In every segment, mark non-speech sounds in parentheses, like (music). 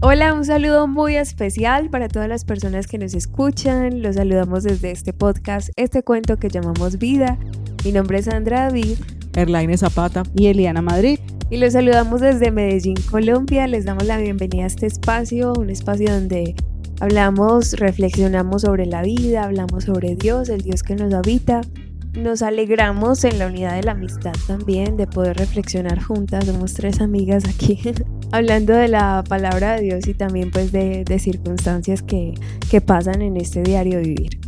Hola, un saludo muy especial para todas las personas que nos escuchan. Los saludamos desde este podcast, este cuento que llamamos Vida. Mi nombre es Sandra David. Erlaine Zapata. Y Eliana Madrid. Y los saludamos desde Medellín, Colombia. Les damos la bienvenida a este espacio, un espacio donde hablamos, reflexionamos sobre la vida, hablamos sobre Dios, el Dios que nos habita. Nos alegramos en la unidad de la amistad también, de poder reflexionar juntas. Somos tres amigas aquí (laughs) hablando de la palabra de Dios y también pues de, circunstancias que, que pasan en este diario vivir.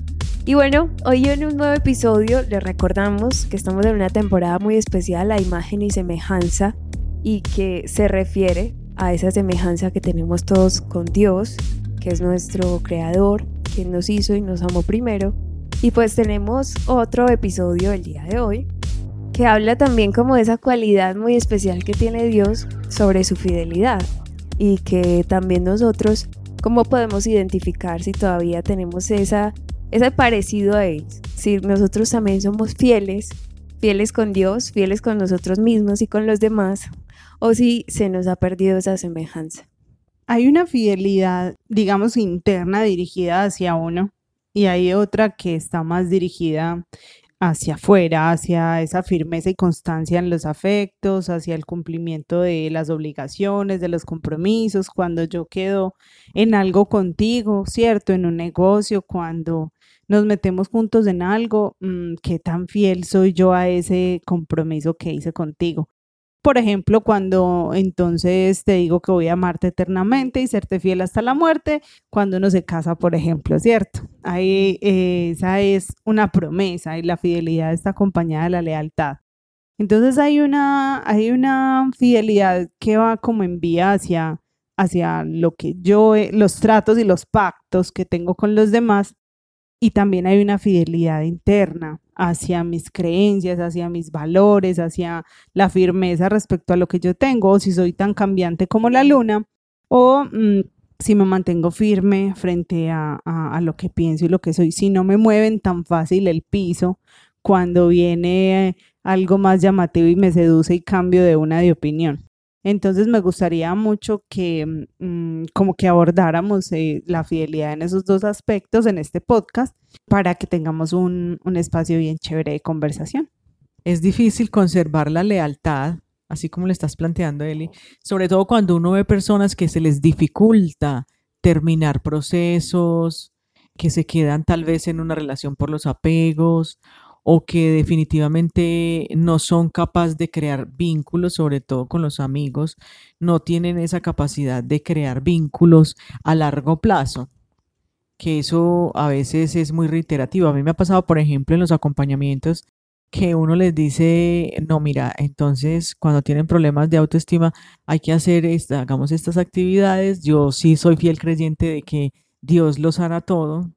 Y bueno, hoy en un nuevo episodio les recordamos que estamos en una temporada muy especial, a imagen y semejanza, y que se refiere a esa semejanza que tenemos todos con Dios, que es nuestro creador, quien nos hizo y nos amó primero. Y pues tenemos otro episodio el día de hoy que habla también como de esa cualidad muy especial que tiene Dios sobre su fidelidad y que también nosotros cómo podemos identificar si todavía tenemos esa ese parecido a él. Si nosotros también somos fieles, fieles con Dios, fieles con nosotros mismos y con los demás, o si se nos ha perdido esa semejanza. Hay una fidelidad, digamos, interna dirigida hacia uno y hay otra que está más dirigida hacia afuera, hacia esa firmeza y constancia en los afectos, hacia el cumplimiento de las obligaciones, de los compromisos, cuando yo quedo en algo contigo, ¿cierto? En un negocio, cuando nos metemos juntos en algo, mm, ¿qué tan fiel soy yo a ese compromiso que hice contigo? Por ejemplo, cuando entonces te digo que voy a amarte eternamente y serte fiel hasta la muerte, cuando uno se casa, por ejemplo, ¿cierto? Ahí eh, esa es una promesa y la fidelidad está acompañada de la lealtad. Entonces hay una, hay una fidelidad que va como en vía hacia, hacia lo que yo, los tratos y los pactos que tengo con los demás, y también hay una fidelidad interna hacia mis creencias, hacia mis valores, hacia la firmeza respecto a lo que yo tengo, o si soy tan cambiante como la luna, o mm, si me mantengo firme frente a, lo que pienso y lo que soy, si no me mueven tan fácil el piso cuando viene algo más llamativo y me seduce y cambio de una de opinión. Entonces me gustaría mucho que mm, como que abordáramos eh, la fidelidad en esos dos aspectos en este podcast para que tengamos un, un espacio bien chévere de conversación. Es difícil conservar la lealtad, así como le estás planteando, Eli, sobre todo cuando uno ve personas que se les dificulta terminar procesos, que se quedan tal vez en una relación por los apegos o que definitivamente no son capaces de crear vínculos, sobre todo con los amigos, no tienen esa capacidad de crear vínculos a largo plazo, que eso a veces es muy reiterativo. A mí me ha pasado, por ejemplo, en los acompañamientos que uno les dice, no, mira, entonces cuando tienen problemas de autoestima hay que hacer, esta, hagamos estas actividades. Yo sí soy fiel creyente de que Dios lo sana todo,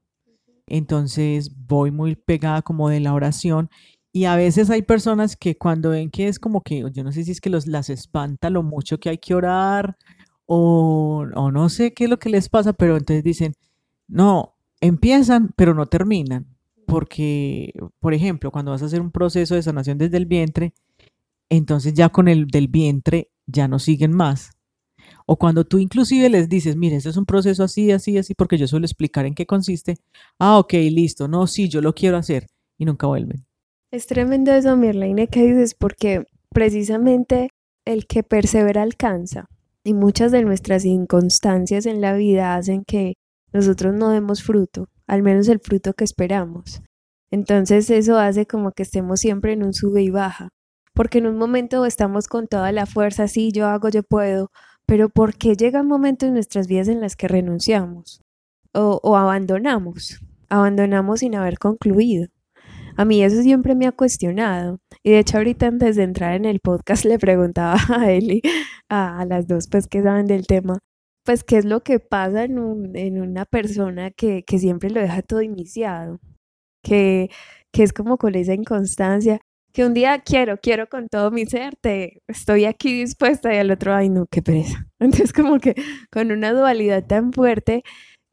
entonces voy muy pegada como de la oración y a veces hay personas que cuando ven que es como que, yo no sé si es que los, las espanta lo mucho que hay que orar o, o no sé qué es lo que les pasa, pero entonces dicen, no, empiezan pero no terminan. Porque, por ejemplo, cuando vas a hacer un proceso de sanación desde el vientre, entonces ya con el del vientre ya no siguen más. O cuando tú inclusive les dices, mire, este es un proceso así, así, así, porque yo suelo explicar en qué consiste. Ah, ok, listo. No, sí, yo lo quiero hacer. Y nunca vuelven. Es tremendo eso, Mirlaine, que dices, porque precisamente el que persevera alcanza. Y muchas de nuestras inconstancias en la vida hacen que nosotros no demos fruto, al menos el fruto que esperamos. Entonces eso hace como que estemos siempre en un sube y baja, porque en un momento estamos con toda la fuerza, sí, yo hago, yo puedo, pero ¿por qué llegan momentos en nuestras vidas en las que renunciamos o, abandonamos? Abandonamos sin haber concluido. A mí eso siempre me ha cuestionado. Y de hecho ahorita antes de entrar en el podcast (laughs) le preguntaba a Eli, a, las dos pues que saben del tema, pues qué es lo que pasa en, una persona que, siempre lo deja todo iniciado, que, que es como con esa inconstancia que un día quiero, quiero con todo mi ser, te, estoy aquí dispuesta y al otro, ay no, qué pereza. (laughs) Entonces como que con una dualidad tan fuerte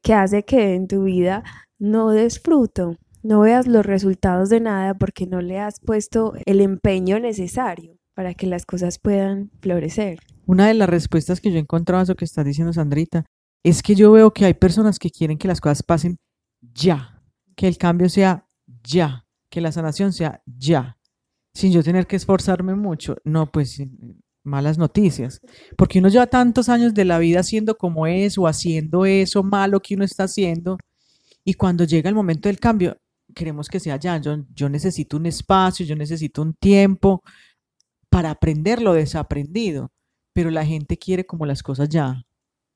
que hace que en tu vida no des fruto, no veas los resultados de nada porque no le has puesto el empeño necesario para que las cosas puedan florecer. Una de las respuestas que yo he encontrado a eso que está diciendo Sandrita es que yo veo que hay personas que quieren que las cosas pasen ya, que el cambio sea ya, que la sanación sea ya, sin yo tener que esforzarme mucho. No, pues malas noticias, porque uno lleva tantos años de la vida haciendo como es o haciendo eso malo que uno está haciendo y cuando llega el momento del cambio, queremos que sea ya, yo, yo necesito un espacio, yo necesito un tiempo para aprender lo desaprendido, pero la gente quiere como las cosas ya.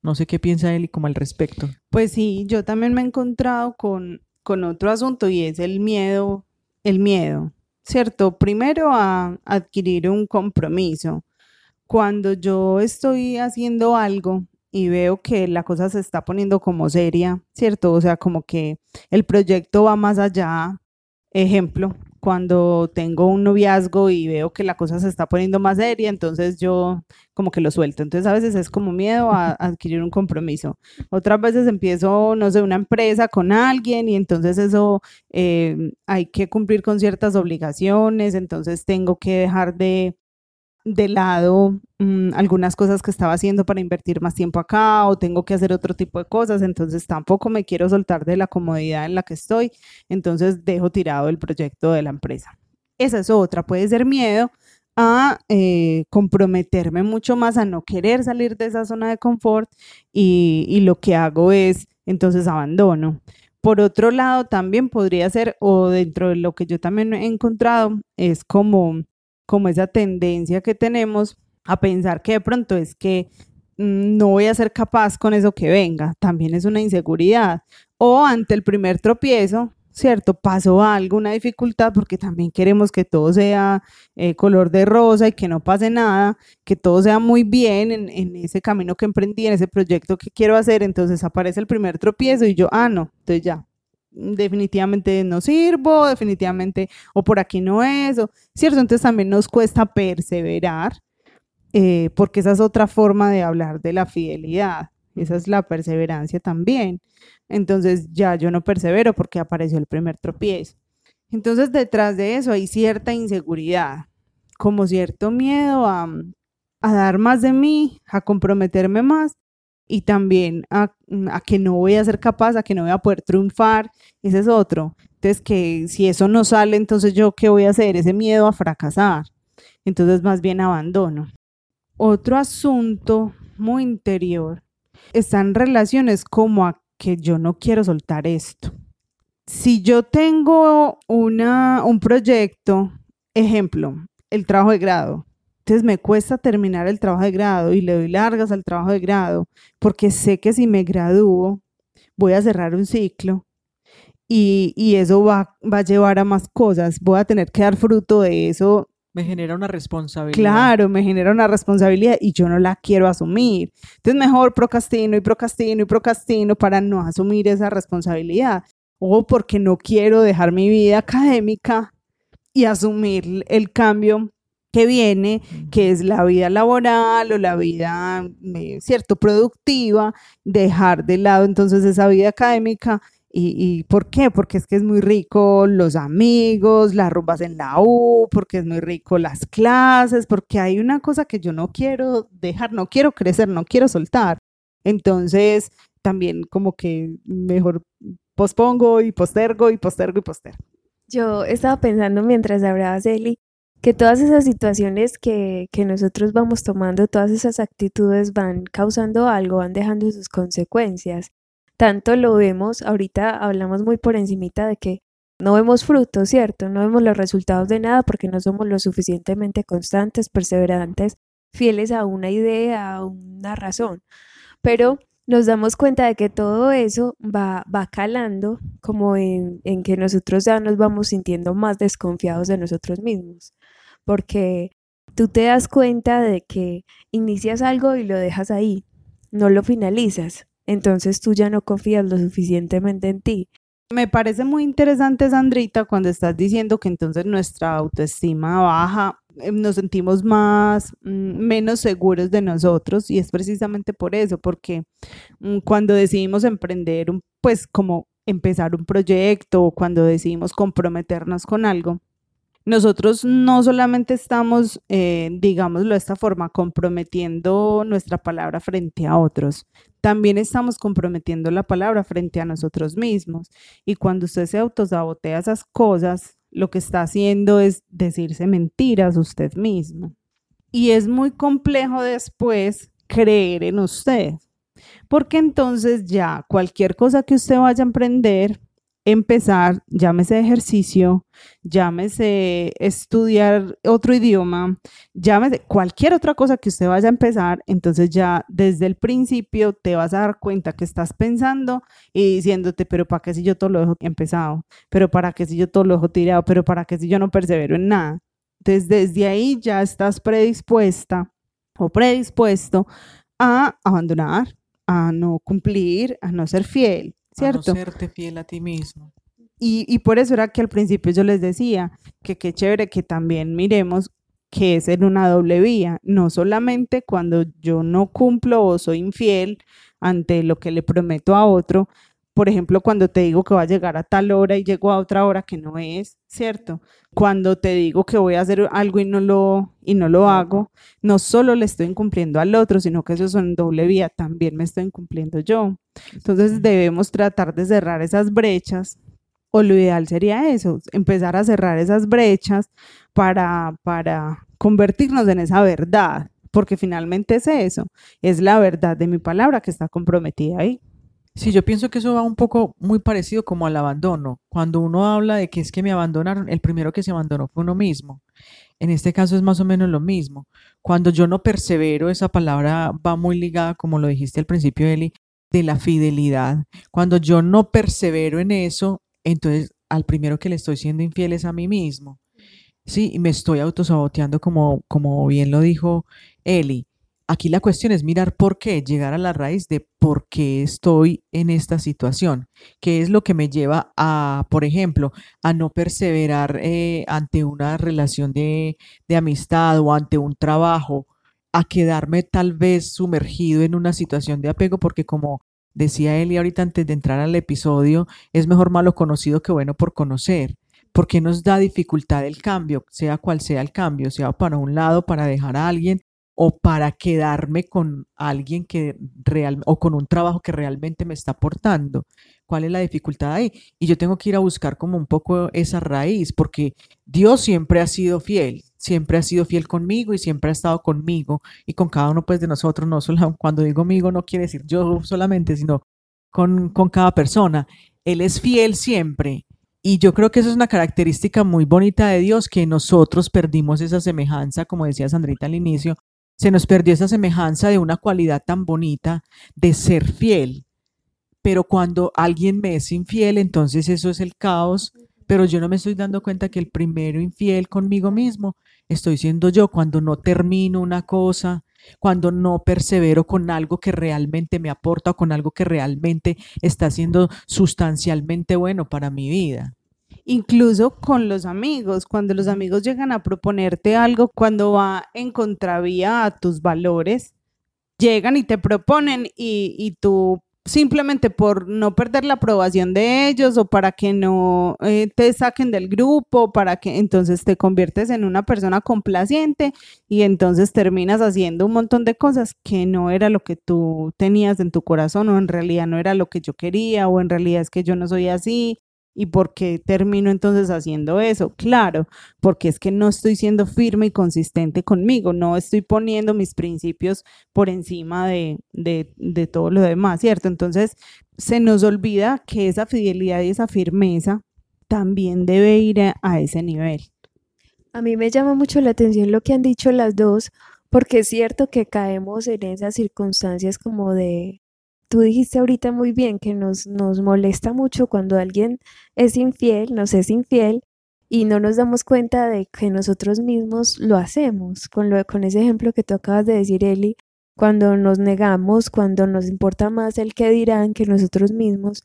No sé qué piensa él y como al respecto. Pues sí, yo también me he encontrado con, con otro asunto y es el miedo, el miedo, ¿cierto? Primero a adquirir un compromiso cuando yo estoy haciendo algo y veo que la cosa se está poniendo como seria, ¿cierto? O sea, como que el proyecto va más allá. Ejemplo, cuando tengo un noviazgo y veo que la cosa se está poniendo más seria, entonces yo como que lo suelto. Entonces a veces es como miedo a, adquirir un compromiso. Otras veces empiezo, no sé, una empresa con alguien y entonces eso eh, hay que cumplir con ciertas obligaciones, entonces tengo que dejar de de lado mm, algunas cosas que estaba haciendo para invertir más tiempo acá o tengo que hacer otro tipo de cosas, entonces tampoco me quiero soltar de la comodidad en la que estoy, entonces dejo tirado el proyecto de la empresa. Esa es otra, puede ser miedo a eh, comprometerme mucho más, a no querer salir de esa zona de confort y, y lo que hago es entonces abandono. Por otro lado, también podría ser, o dentro de lo que yo también he encontrado, es como como esa tendencia que tenemos a pensar que de pronto es que mm, no voy a ser capaz con eso que venga, también es una inseguridad. O ante el primer tropiezo, ¿cierto? Pasó algo, una dificultad, porque también queremos que todo sea eh, color de rosa y que no pase nada, que todo sea muy bien en, en, ese camino que emprendí, en ese proyecto que quiero hacer. Entonces aparece el primer tropiezo y yo, ah, no, entonces ya, definitivamente no sirvo, definitivamente, o por aquí no es, o, ¿cierto? Entonces también nos cuesta perseverar, eh, porque esa es otra forma de hablar de la fidelidad, esa es la perseverancia también. Entonces ya yo no persevero porque apareció el primer tropiezo. Entonces detrás de eso hay cierta inseguridad, como cierto miedo a, a dar más de mí, a comprometerme más y también a, a, que no voy a ser capaz, a que no voy a poder triunfar, ese es otro. Entonces, que si eso no sale, entonces yo qué voy a hacer, ese miedo a fracasar. Entonces, más bien abandono. Otro asunto muy interior están relaciones como a que yo no quiero soltar esto. Si yo tengo una, un proyecto, ejemplo, el trabajo de grado, entonces me cuesta terminar el trabajo de grado y le doy largas al trabajo de grado porque sé que si me gradúo voy a cerrar un ciclo y, y eso va, va, a llevar a más cosas. Voy a tener que dar fruto de eso. Me genera una responsabilidad. Claro, me genera una responsabilidad y yo no la quiero asumir. Entonces mejor procrastino y procrastino y procrastino para no asumir esa responsabilidad. O porque no quiero dejar mi vida académica y asumir el cambio que viene, que es la vida laboral o la vida, eh, cierto, productiva, dejar de lado entonces esa vida académica. ¿Y, ¿Y por qué? Porque es que es muy rico los amigos, las rumbas en la U, porque es muy rico las clases, porque hay una cosa que yo no quiero dejar, no quiero crecer, no quiero soltar. Entonces, también como que mejor pospongo y postergo y postergo y postergo. Yo estaba pensando mientras hablabas, Eli, que todas esas situaciones que, que, nosotros vamos tomando, todas esas actitudes van causando algo, van dejando sus consecuencias. Tanto lo vemos, ahorita hablamos muy por encimita de que no vemos frutos, ¿cierto? No vemos los resultados de nada porque no somos lo suficientemente constantes, perseverantes, fieles a una idea, a una razón. Pero nos damos cuenta de que todo eso va, va calando como en, en que nosotros ya nos vamos sintiendo más desconfiados de nosotros mismos porque tú te das cuenta de que inicias algo y lo dejas ahí, no lo finalizas, entonces tú ya no confías lo suficientemente en ti. Me parece muy interesante, Sandrita, cuando estás diciendo que entonces nuestra autoestima baja, eh, nos sentimos más, mm, menos seguros de nosotros y es precisamente por eso, porque mm, cuando decidimos emprender, pues como empezar un proyecto o cuando decidimos comprometernos con algo, nosotros no solamente estamos, eh, digámoslo de esta forma, comprometiendo nuestra palabra frente a otros, también estamos comprometiendo la palabra frente a nosotros mismos. Y cuando usted se autosabotea esas cosas, lo que está haciendo es decirse mentiras usted mismo. Y es muy complejo después creer en usted, porque entonces ya cualquier cosa que usted vaya a emprender, empezar, llámese ejercicio, llámese estudiar otro idioma, llámese cualquier otra cosa que usted vaya a empezar, entonces ya desde el principio te vas a dar cuenta que estás pensando y diciéndote, pero ¿para qué si yo todo lo dejo empezado? ¿Pero para qué si yo todo lo dejo tirado? ¿Pero para qué si yo no persevero en nada? Entonces desde ahí ya estás predispuesta o predispuesto a abandonar, a no cumplir, a no ser fiel. ¿Cierto? A no serte fiel a ti mismo. Y, y, por eso era que al principio yo les decía que qué chévere que también miremos que es en una doble vía, no solamente cuando yo no cumplo o soy infiel ante lo que le prometo a otro, por ejemplo, cuando te digo que va a llegar a tal hora y llego a otra hora que no es, ¿cierto? Cuando te digo que voy a hacer algo y no lo, y no lo hago, no solo le estoy incumpliendo al otro, sino que eso es en doble vía, también me estoy incumpliendo yo. Entonces debemos tratar de cerrar esas brechas, o lo ideal sería eso, empezar a cerrar esas brechas para, para convertirnos en esa verdad, porque finalmente es eso, es la verdad de mi palabra que está comprometida ahí. Sí, yo pienso que eso va un poco muy parecido como al abandono. Cuando uno habla de que es que me abandonaron, el primero que se abandonó fue uno mismo. En este caso es más o menos lo mismo. Cuando yo no persevero, esa palabra va muy ligada, como lo dijiste al principio, Eli, de la fidelidad. Cuando yo no persevero en eso, entonces al primero que le estoy siendo infiel es a mí mismo. Sí, y me estoy autosaboteando como, como bien lo dijo Eli. Aquí la cuestión es mirar por qué, llegar a la raíz de por qué estoy en esta situación, qué es lo que me lleva a, por ejemplo, a no perseverar eh, ante una relación de, de amistad o ante un trabajo, a quedarme tal vez sumergido en una situación de apego, porque como decía Eli ahorita antes de entrar al episodio, es mejor malo conocido que bueno por conocer. porque nos da dificultad el cambio, sea cual sea el cambio, sea para un lado, para dejar a alguien, o para quedarme con alguien que real, o con un trabajo que realmente me está aportando. ¿Cuál es la dificultad ahí? Y yo tengo que ir a buscar como un poco esa raíz, porque Dios siempre ha sido fiel, siempre ha sido fiel conmigo y siempre ha estado conmigo y con cada uno pues de nosotros, no solo (laughs) cuando digo amigo no quiere decir yo solamente, sino con, con cada persona. Él es fiel siempre. Y yo creo que eso es una característica muy bonita de Dios, que nosotros perdimos esa semejanza, como decía Sandrita al inicio, se nos perdió esa semejanza de una cualidad tan bonita de ser fiel. Pero cuando alguien me es infiel, entonces eso es el caos. Pero yo no me estoy dando cuenta que el primero infiel conmigo mismo estoy siendo yo cuando no termino una cosa, cuando no persevero con algo que realmente me aporta con algo que realmente está siendo sustancialmente bueno para mi vida incluso con los amigos, cuando los amigos llegan a proponerte algo, cuando va en contravía a tus valores, llegan y te proponen y, tú simplemente por no perder la aprobación de ellos o para que no eh, te saquen del grupo, para que entonces te conviertes en una persona complaciente y entonces terminas haciendo un montón de cosas que no era lo que tú tenías en tu corazón o en realidad no era lo que yo quería o en realidad es que yo no soy así ¿Y por qué termino entonces haciendo eso? Claro, porque es que no estoy siendo firme y consistente conmigo, no estoy poniendo mis principios por encima de, de, todo lo demás, ¿cierto? Entonces se nos olvida que esa fidelidad y esa firmeza también debe ir a ese nivel. A mí me llama mucho la atención lo que han dicho las dos, porque es cierto que caemos en esas circunstancias como de tú dijiste ahorita muy bien que nos, nos molesta mucho cuando alguien es infiel, nos es infiel y no nos damos cuenta de que nosotros mismos lo hacemos. Con, lo, con ese ejemplo que tú acabas de decir, Eli, cuando nos negamos, cuando nos importa más el que dirán que nosotros mismos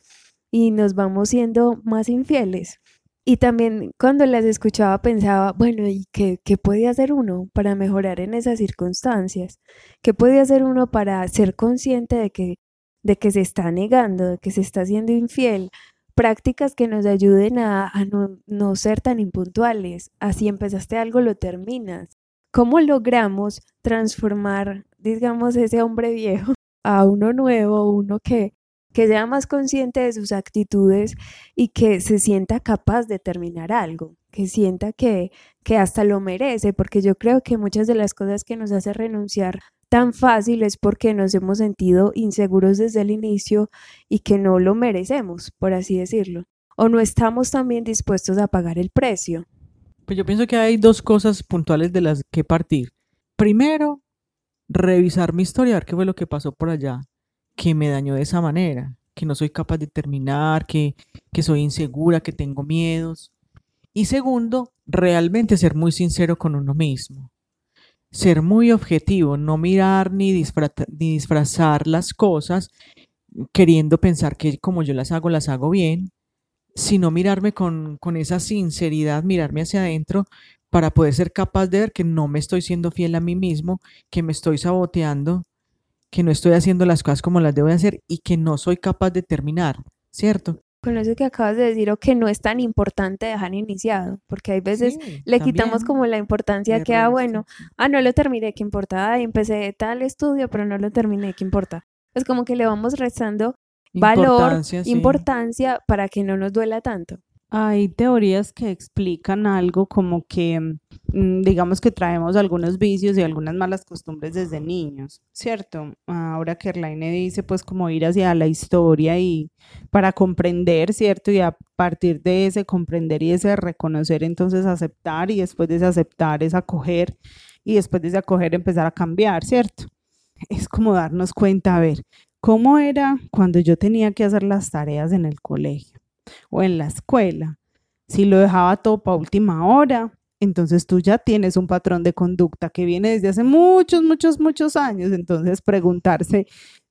y nos vamos siendo más infieles. Y también cuando las escuchaba pensaba, bueno, ¿y qué, qué puede hacer uno para mejorar en esas circunstancias? ¿Qué puede hacer uno para ser consciente de que de que se está negando, de que se está siendo infiel, prácticas que nos ayuden a, no, no ser tan impuntuales. Así empezaste algo, lo terminas. ¿Cómo logramos transformar, digamos, ese hombre viejo (laughs) a uno nuevo, uno que, que sea más consciente de sus actitudes y que se sienta capaz de terminar algo, que sienta que, que hasta lo merece, porque yo creo que muchas de las cosas que nos hace renunciar tan fácil es porque nos hemos sentido inseguros desde el inicio y que no lo merecemos, por así decirlo, o no estamos también dispuestos a pagar el precio. Pues yo pienso que hay dos cosas puntuales de las que partir. Primero, revisar mi historia, ver qué fue lo que pasó por allá, que me dañó de esa manera, que no soy capaz de terminar, que, que soy insegura, que tengo miedos. Y segundo, realmente ser muy sincero con uno mismo. Ser muy objetivo, no mirar ni, ni disfrazar las cosas queriendo pensar que como yo las hago, las hago bien, sino mirarme con, con esa sinceridad, mirarme hacia adentro para poder ser capaz de ver que no me estoy siendo fiel a mí mismo, que me estoy saboteando, que no estoy haciendo las cosas como las debo de hacer y que no soy capaz de terminar, ¿cierto? Con eso que acabas de decir, o que no es tan importante dejar iniciado, porque hay veces le quitamos como la importancia que, ah, bueno, ah, no lo terminé, ¿qué importa? Ah, empecé tal estudio, pero no lo terminé, ¿qué importa? Es como que le vamos rezando valor, importancia para que no nos duela tanto. Hay teorías que explican algo como que, mm, digamos que traemos algunos vicios y algunas malas costumbres desde niños, ¿cierto? Ahora que Erlaine dice, pues como ir hacia la historia y para comprender, ¿cierto? Y a partir de ese comprender y ese reconocer, entonces aceptar y después de ese aceptar es acoger y después de ese acoger empezar a cambiar, ¿cierto? Es como darnos cuenta, a ver, ¿cómo era cuando yo tenía que hacer las tareas en el colegio? O en la escuela. Si lo dejaba todo para última hora, entonces tú ya tienes un patrón de conducta que viene desde hace muchos, muchos, muchos años. Entonces preguntarse,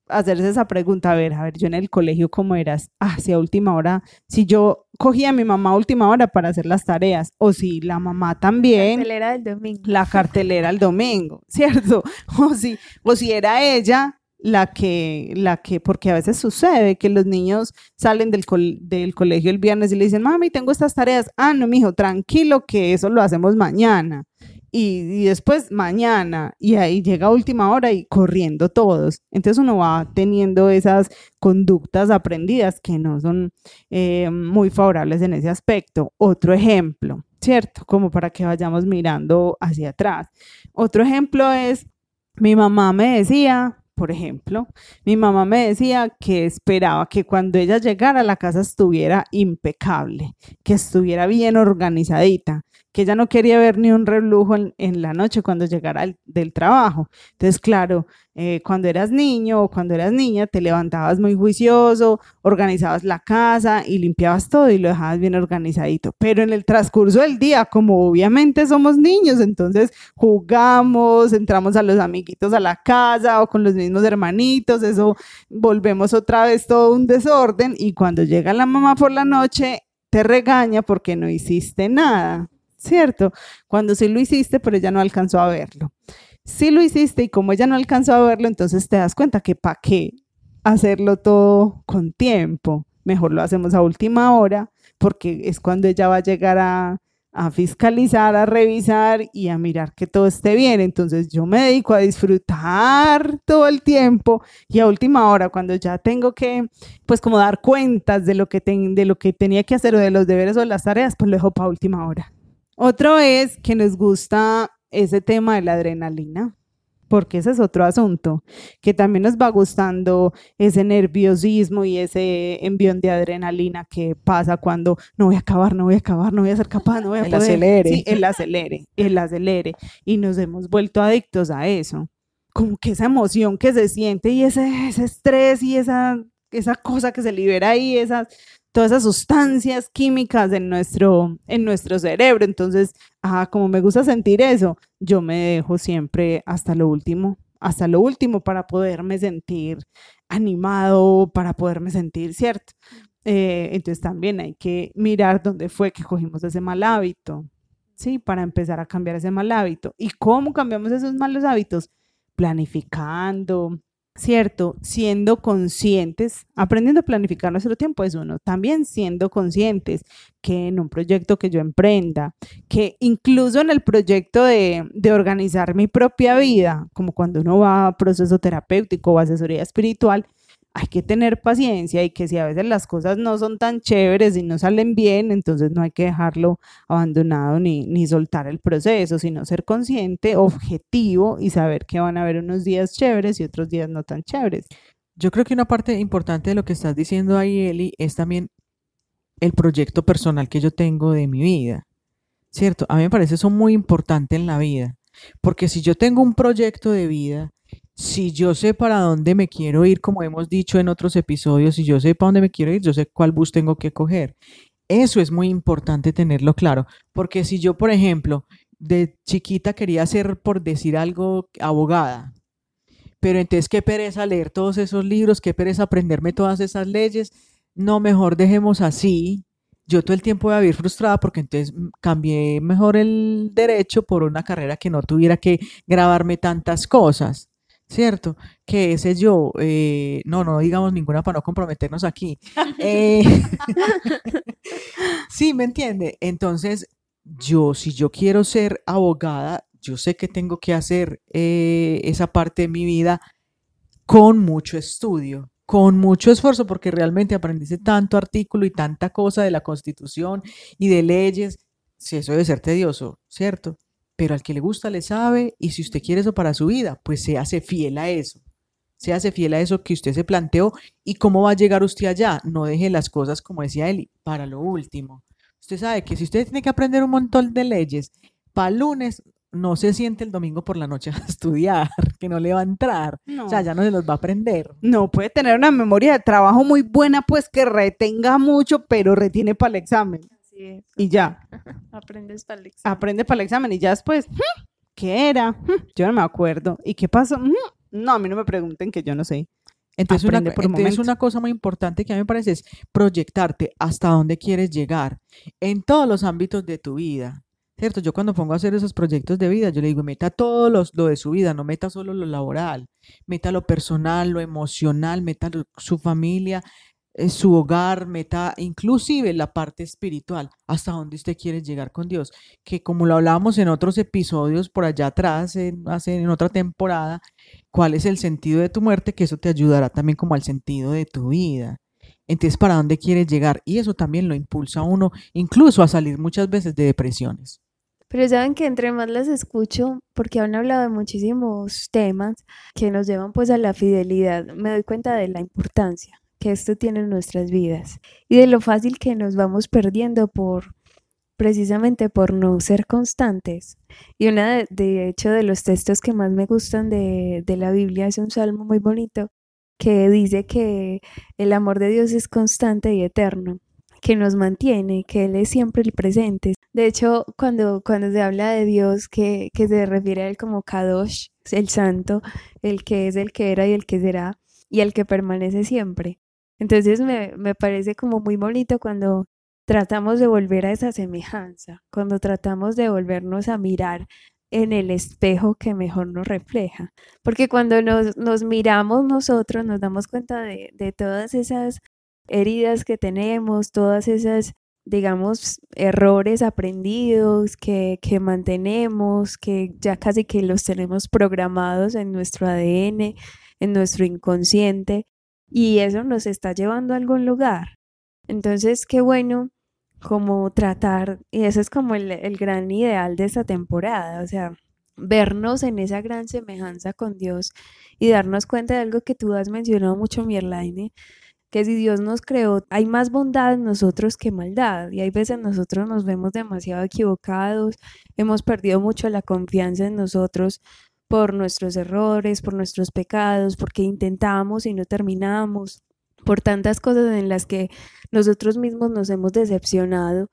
hacerse esa pregunta, a ver, a ver, yo en el colegio cómo eras, ah, si a última hora, si yo cogía a mi mamá a última hora para hacer las tareas, o si la mamá también. La cartelera del domingo. La cartelera el domingo, ¿cierto? (laughs) O si, o si era ella la que, la que, porque a veces sucede que los niños salen del, del colegio el viernes y le dicen, mami, tengo estas tareas. Ah, no, mijo, tranquilo que eso lo hacemos mañana. Y, después mañana, y ahí llega última hora y corriendo todos. Entonces uno va teniendo esas conductas aprendidas que no son eh, muy favorables en ese aspecto. Otro ejemplo, ¿cierto? Como para que vayamos mirando hacia atrás. Otro ejemplo es, mi mamá me decía, por ejemplo, mi mamá me decía que esperaba que cuando ella llegara la casa estuviera impecable, que estuviera bien organizadita, que ella no quería ver ni un relujo en, la noche cuando llegara del trabajo. Entonces, claro, eh, cuando eras niño o cuando eras niña, te levantabas muy juicioso, organizabas la casa y limpiabas todo y lo dejabas bien organizadito. Pero en el transcurso del día, como obviamente somos niños, entonces jugamos, entramos a los amiguitos a la casa o con los mismos hermanitos, eso volvemos otra vez todo un desorden y cuando llega la mamá por la noche, te regaña porque no hiciste nada. ¿cierto? Cuando sí lo hiciste, pero ella no alcanzó a verlo. Sí lo hiciste y como ella no alcanzó a verlo, entonces te das cuenta que para qué hacerlo todo con tiempo. Mejor lo hacemos a última hora porque es cuando ella va a llegar a, fiscalizar, a revisar y a mirar que todo esté bien. Entonces yo me dedico a disfrutar todo el tiempo y a última hora, cuando ya tengo que, pues como dar cuentas de lo que, de lo que tenía que hacer o de los deberes o las tareas, pues lo dejo para última hora. Otro es que nos gusta ese tema de la adrenalina, porque ese es otro asunto, que también nos va gustando ese nerviosismo y ese envión de adrenalina que pasa cuando no voy a acabar, no voy a acabar, no voy a ser capaz, no voy a el Acelere. Sí, el acelere, el acelere. Y nos hemos vuelto adictos a eso. Como que esa emoción que se siente y ese, ese estrés y esa, esa cosa que se libera ahí, esas todas esas sustancias químicas en nuestro, en nuestro cerebro. Entonces, ah, como me gusta sentir eso, yo me dejo siempre hasta lo último, hasta lo último para poderme sentir animado, para poderme sentir cierto. Eh, entonces también hay que mirar dónde fue que cogimos ese mal hábito, ¿sí? Para empezar a cambiar ese mal hábito. ¿Y cómo cambiamos esos malos hábitos? Planificando, ¿cierto? Siendo conscientes, aprendiendo a planificar nuestro tiempo es uno, también siendo conscientes que en un proyecto que yo emprenda, que incluso en el proyecto de, de organizar mi propia vida, como cuando uno va a proceso terapéutico o asesoría espiritual, hay que tener paciencia y que si a veces las cosas no son tan chéveres y no salen bien, entonces no hay que dejarlo abandonado ni, ni soltar el proceso, sino ser consciente, objetivo y saber que van a haber unos días chéveres y otros días no tan chéveres. Yo creo que una parte importante de lo que estás diciendo ahí, Eli, es también el proyecto personal que yo tengo de mi vida. ¿Cierto? A mí me parece eso muy importante en la vida. Porque si yo tengo un proyecto de vida, si yo sé para dónde me quiero ir, como hemos dicho en otros episodios, si yo sé para dónde me quiero ir, yo sé cuál bus tengo que coger. Eso es muy importante tenerlo claro, porque si yo, por ejemplo, de chiquita quería ser, por decir algo, abogada, pero entonces qué pereza leer todos esos libros, qué pereza aprenderme todas esas leyes, no, mejor dejemos así. Yo todo el tiempo voy a vivir frustrada porque entonces cambié mejor el derecho por una carrera que no tuviera que grabarme tantas cosas. ¿Cierto? Que ese yo, eh, no, no digamos ninguna para no comprometernos aquí. (laughs) Eh, (laughs) sí, ¿me entiende? Entonces, yo, si yo quiero ser abogada, yo sé que tengo que hacer eh, esa parte de mi vida con mucho estudio, con mucho esfuerzo, porque realmente aprendiste tanto artículo y tanta cosa de la constitución y de leyes, si eso debe ser tedioso, ¿cierto? Pero al que le gusta le sabe y si usted quiere eso para su vida, pues se hace fiel a eso. Se hace fiel a eso que usted se planteó y cómo va a llegar usted allá. No deje las cosas, como decía Eli, para lo último. Usted sabe que si usted tiene que aprender un montón de leyes, para lunes no se siente el domingo por la noche a (laughs) estudiar, que no le va a entrar. O sea, ya no se los va a aprender. No, puede tener una memoria de trabajo muy buena, pues que retenga mucho, pero retiene para el examen. Y ya. (laughs) Aprendes para el examen. Aprende para el examen y ya después, hmm, ¿qué era? Hmm, yo no me acuerdo. ¿Y qué pasó? Hmm, no, a mí no me pregunten que yo no sé. Entonces, una, entonces una, cosa muy importante que a mí me parece es proyectarte hasta dónde quieres llegar en todos los ámbitos de tu vida. ¿Cierto? Yo cuando pongo a hacer esos proyectos de vida, yo le digo, meta todo los, lo de su vida, no meta solo lo laboral, meta lo personal, lo emocional, meta su familia, su hogar, meta, inclusive la parte espiritual, hasta donde usted quiere llegar con Dios. Que como lo hablábamos en otros episodios por allá atrás, en, en otra temporada, cuál es el sentido de tu muerte, que eso te ayudará también como al sentido de tu vida. Entonces, ¿para dónde quieres llegar? Y eso también lo impulsa a uno incluso a salir muchas veces de depresiones. Pero saben que entre más las escucho, porque han hablado de muchísimos temas que nos llevan pues a la fidelidad, me doy cuenta de la importancia que esto tiene en nuestras vidas y de lo fácil que nos vamos perdiendo por precisamente por no ser constantes. Y de, de hecho de los textos que más me gustan de, de la Biblia es un salmo muy bonito que dice que el amor de Dios es constante y eterno, que nos mantiene, que Él es siempre el presente. De hecho, cuando, cuando se habla de Dios, que, que se refiere a Él como Kadosh, el santo, el que es, el que era y el que será, y el que permanece siempre. Entonces me, me parece como muy bonito cuando tratamos de volver a esa semejanza, cuando tratamos de volvernos a mirar en el espejo que mejor nos refleja. Porque cuando nos, nos miramos nosotros nos damos cuenta de, de, todas esas heridas que tenemos, todas esas, digamos, errores aprendidos que, que mantenemos, que ya casi que los tenemos programados en nuestro ADN, en nuestro inconsciente y eso nos está llevando a algún lugar. Entonces, qué bueno como tratar, y eso es como el, el gran ideal de esta temporada, o sea, vernos en esa gran semejanza con Dios y darnos cuenta de algo que tú has mencionado mucho, Mierlaine, que si Dios nos creó, hay más bondad en nosotros que maldad. Y hay veces nosotros nos vemos demasiado equivocados, hemos perdido mucho la confianza en nosotros por nuestros errores, por nuestros pecados, porque intentamos y no terminamos, por tantas cosas en las que nosotros mismos nos hemos decepcionado.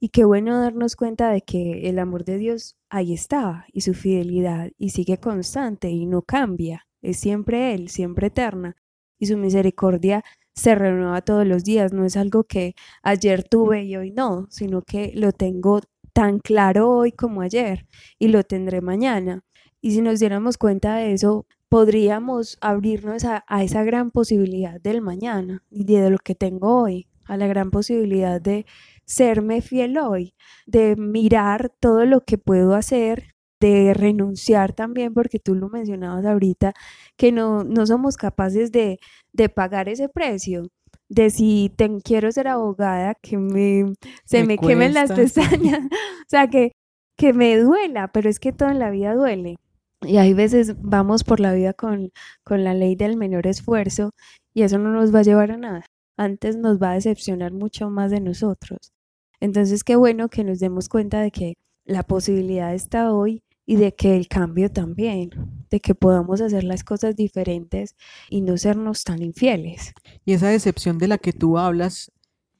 Y qué bueno darnos cuenta de que el amor de Dios ahí está y su fidelidad y sigue constante y no cambia. Es siempre Él, siempre eterna. Y su misericordia se renueva todos los días. No es algo que ayer tuve y hoy no, sino que lo tengo tan claro hoy como ayer y lo tendré mañana. Y si nos diéramos cuenta de eso, podríamos abrirnos a, a esa gran posibilidad del mañana y de lo que tengo hoy, a la gran posibilidad de serme fiel hoy, de mirar todo lo que puedo hacer, de renunciar también, porque tú lo mencionabas ahorita, que no, no somos capaces de, de pagar ese precio de si te, quiero ser abogada, que me, se me, Me quemen las pestañas, (laughs) o sea, que, que me duela, pero es que todo en la vida duele. Y hay veces vamos por la vida con, con la ley del menor esfuerzo y eso no nos va a llevar a nada. Antes nos va a decepcionar mucho más de nosotros. Entonces, qué bueno que nos demos cuenta de que la posibilidad está hoy y de que el cambio también, de que podamos hacer las cosas diferentes y no sernos tan infieles. Y esa decepción de la que tú hablas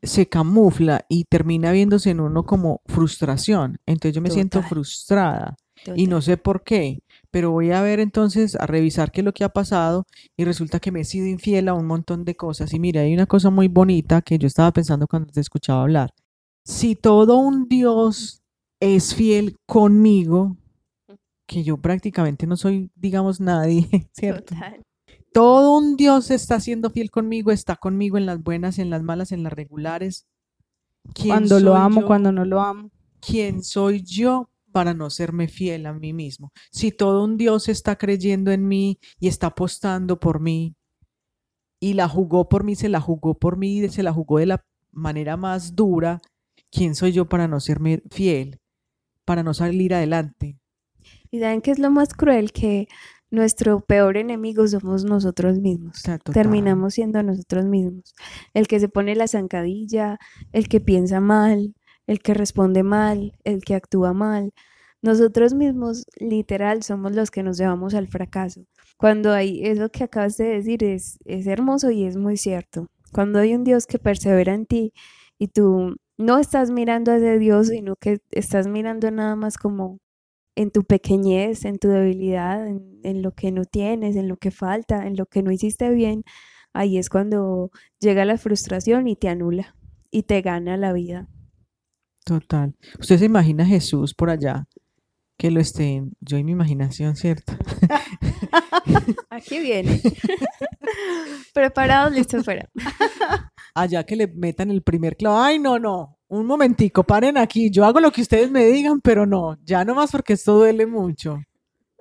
se camufla y termina viéndose en uno como frustración. Entonces yo me siento Total. frustrada y Total. no sé por qué, pero voy a ver entonces, a revisar qué es lo que ha pasado y resulta que me he sido infiel a un montón de cosas. Y mira, hay una cosa muy bonita que yo estaba pensando cuando te escuchaba hablar. Si todo un Dios es fiel conmigo, que yo prácticamente no soy, digamos, nadie, (laughs) ¿cierto? Total. Todo un Dios está siendo fiel conmigo, está conmigo en las buenas, en las malas, en las regulares. ¿Quién Cuando lo amo, yo? cuando no lo amo. ¿Quién soy yo para no serme fiel a mí mismo? Si todo un Dios está creyendo en mí y está apostando por mí y la jugó por mí, se la jugó por mí, se la jugó de la manera más dura, ¿quién soy yo para no serme fiel? Para no salir adelante. Y saben que es lo más cruel que nuestro peor enemigo somos nosotros mismos. Total. Terminamos siendo nosotros mismos. El que se pone la zancadilla, el que piensa mal, el que responde mal, el que actúa mal. Nosotros mismos, literal, somos los que nos llevamos al fracaso. Cuando hay eso que acabas de decir es, es hermoso y es muy cierto. Cuando hay un Dios que persevera en ti y tú no estás mirando a ese Dios, sino que estás mirando nada más como en tu pequeñez, en tu debilidad, en, en lo que no tienes, en lo que falta, en lo que no hiciste bien, ahí es cuando llega la frustración y te anula y te gana la vida. Total. Usted se imagina a Jesús por allá, que lo esté, yo en mi imaginación, ¿cierto? (laughs) Aquí viene. Preparados, listos, fuera. (laughs) Allá que le metan el primer clavo. Ay, no, no. Un momentico, paren aquí. Yo hago lo que ustedes me digan, pero no, ya no más porque esto duele mucho.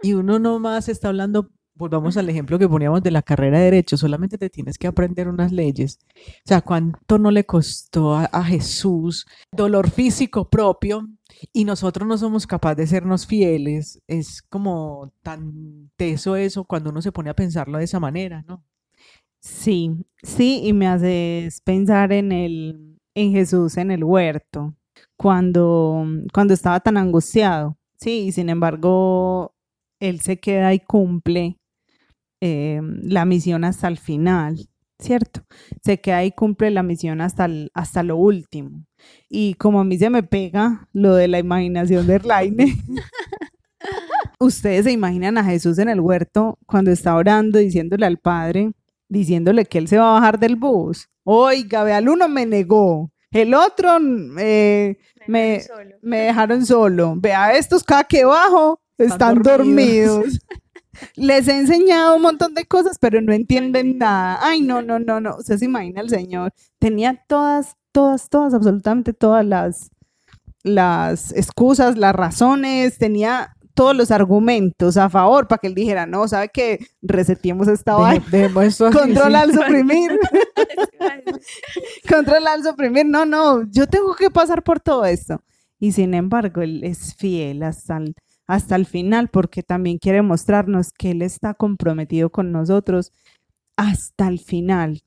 Y uno nomás está hablando, volvamos al ejemplo que poníamos de la carrera de Derecho, solamente te tienes que aprender unas leyes. O sea, ¿cuánto no le costó a, a Jesús dolor físico propio y nosotros no somos capaces de sernos fieles? Es como tan teso eso cuando uno se pone a pensarlo de esa manera, ¿no? Sí, sí, y me haces pensar en el, en Jesús en el huerto, cuando, cuando estaba tan angustiado, sí, y sin embargo, él se queda y cumple eh, la misión hasta el final, ¿cierto? Se queda y cumple la misión hasta, el- hasta lo último. Y como a mí se me pega lo de la imaginación de Erlaine, (laughs) ustedes se imaginan a Jesús en el huerto cuando está orando, diciéndole al Padre, diciéndole que él se va a bajar del bus. Oiga, ve, al uno me negó, el otro eh, me, me dejaron solo. Vea, estos cada que bajo están, Están dormidos. dormidos. (laughs) Les he enseñado un montón de cosas, pero no entienden nada. Ay, no, no, no, no. Usted se imagina el Señor. Tenía todas, todas, todas, absolutamente todas las, las excusas, las razones, tenía todos los argumentos a favor para que él dijera, no, ¿sabe qué? Reseteemos esta vaina. (laughs) así, Control al suprimir. (laughs) (laughs) Controlar al suprimir. No, no, yo tengo que pasar por todo esto. Y sin embargo, él es fiel hasta el, hasta el final porque también quiere mostrarnos que él está comprometido con nosotros hasta el final,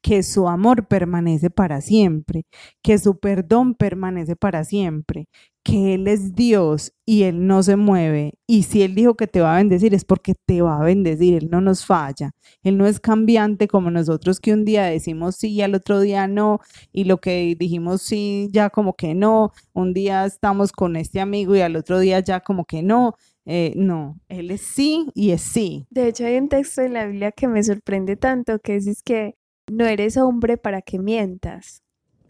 que su amor permanece para siempre, que su perdón permanece para siempre, que Él es Dios y Él no se mueve. Y si Él dijo que te va a bendecir es porque te va a bendecir, Él no nos falla. Él no es cambiante como nosotros que un día decimos sí y al otro día no, y lo que dijimos sí ya como que no, un día estamos con este amigo y al otro día ya como que no. Eh, no, Él es sí y es sí. De hecho, hay un texto en la Biblia que me sorprende tanto, que es que no eres hombre para que mientas.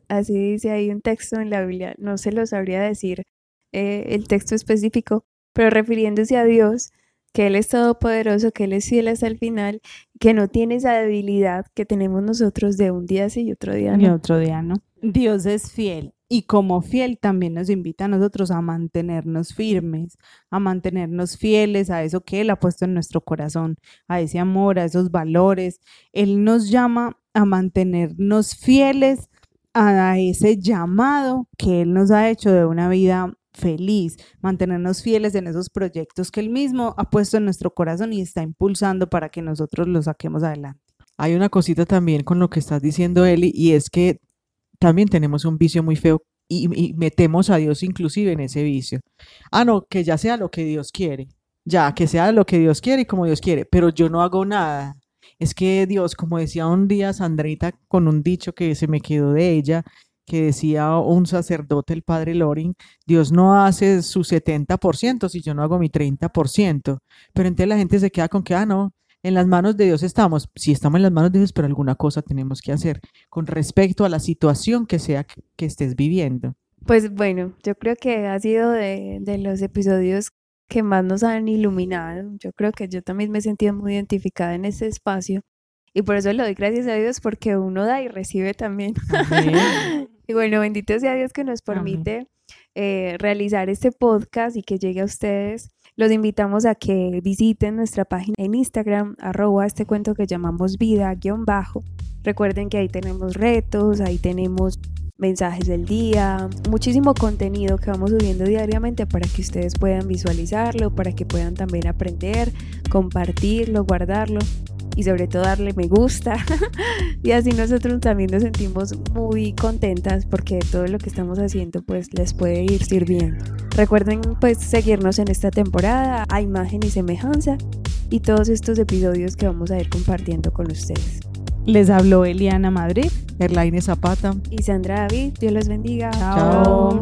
Así dice ahí un texto en la Biblia, no se lo sabría decir eh, el texto específico, pero refiriéndose a Dios, que Él es todopoderoso, que Él es fiel hasta el final, que no tiene esa debilidad que tenemos nosotros de un día sí y otro día Y no. otro día no. Dios es fiel y como fiel también nos invita a nosotros a mantenernos firmes, a mantenernos fieles a eso que Él ha puesto en nuestro corazón, a ese amor, a esos valores. Él nos llama a mantenernos fieles a ese llamado que Él nos ha hecho de una vida feliz, mantenernos fieles en esos proyectos que Él mismo ha puesto en nuestro corazón y está impulsando para que nosotros los saquemos adelante. Hay una cosita también con lo que estás diciendo, Eli, y es que también tenemos un vicio muy feo y, y metemos a Dios inclusive en ese vicio. Ah, no, que ya sea lo que Dios quiere, ya, que sea lo que Dios quiere y como Dios quiere, pero yo no hago nada. Es que Dios, como decía un día Sandrita con un dicho que se me quedó de ella, que decía un sacerdote, el padre Loring, Dios no hace su 70% si yo no hago mi 30%. Pero entonces la gente se queda con que, ah, no, en las manos de Dios estamos. Sí, estamos en las manos de Dios, pero alguna cosa tenemos que hacer con respecto a la situación que sea que, estés viviendo. Pues bueno, yo creo que ha sido de, de los episodios que más nos han iluminado. Yo creo que yo también me he sentido muy identificada en ese espacio y por eso le doy gracias a Dios porque uno da y recibe también. (laughs) Y bueno, bendito sea Dios que nos permite eh, realizar este podcast y que llegue a ustedes. Los invitamos a que visiten nuestra página en Instagram, arroba este cuento que llamamos vida, guion bajo. Recuerden que ahí tenemos retos, ahí tenemos mensajes del día, muchísimo contenido que vamos subiendo diariamente para que ustedes puedan visualizarlo, para que puedan también aprender, compartirlo, guardarlo y sobre todo darle me gusta. (laughs) y así nosotros también nos sentimos muy contentas porque todo lo que estamos haciendo pues les puede ir sirviendo. Recuerden pues seguirnos en esta temporada a imagen y semejanza y todos estos episodios que vamos a ir compartiendo con ustedes. Les habló Eliana Madrid. Erlaine Zapata. Y Sandra David, Dios los bendiga. Chao.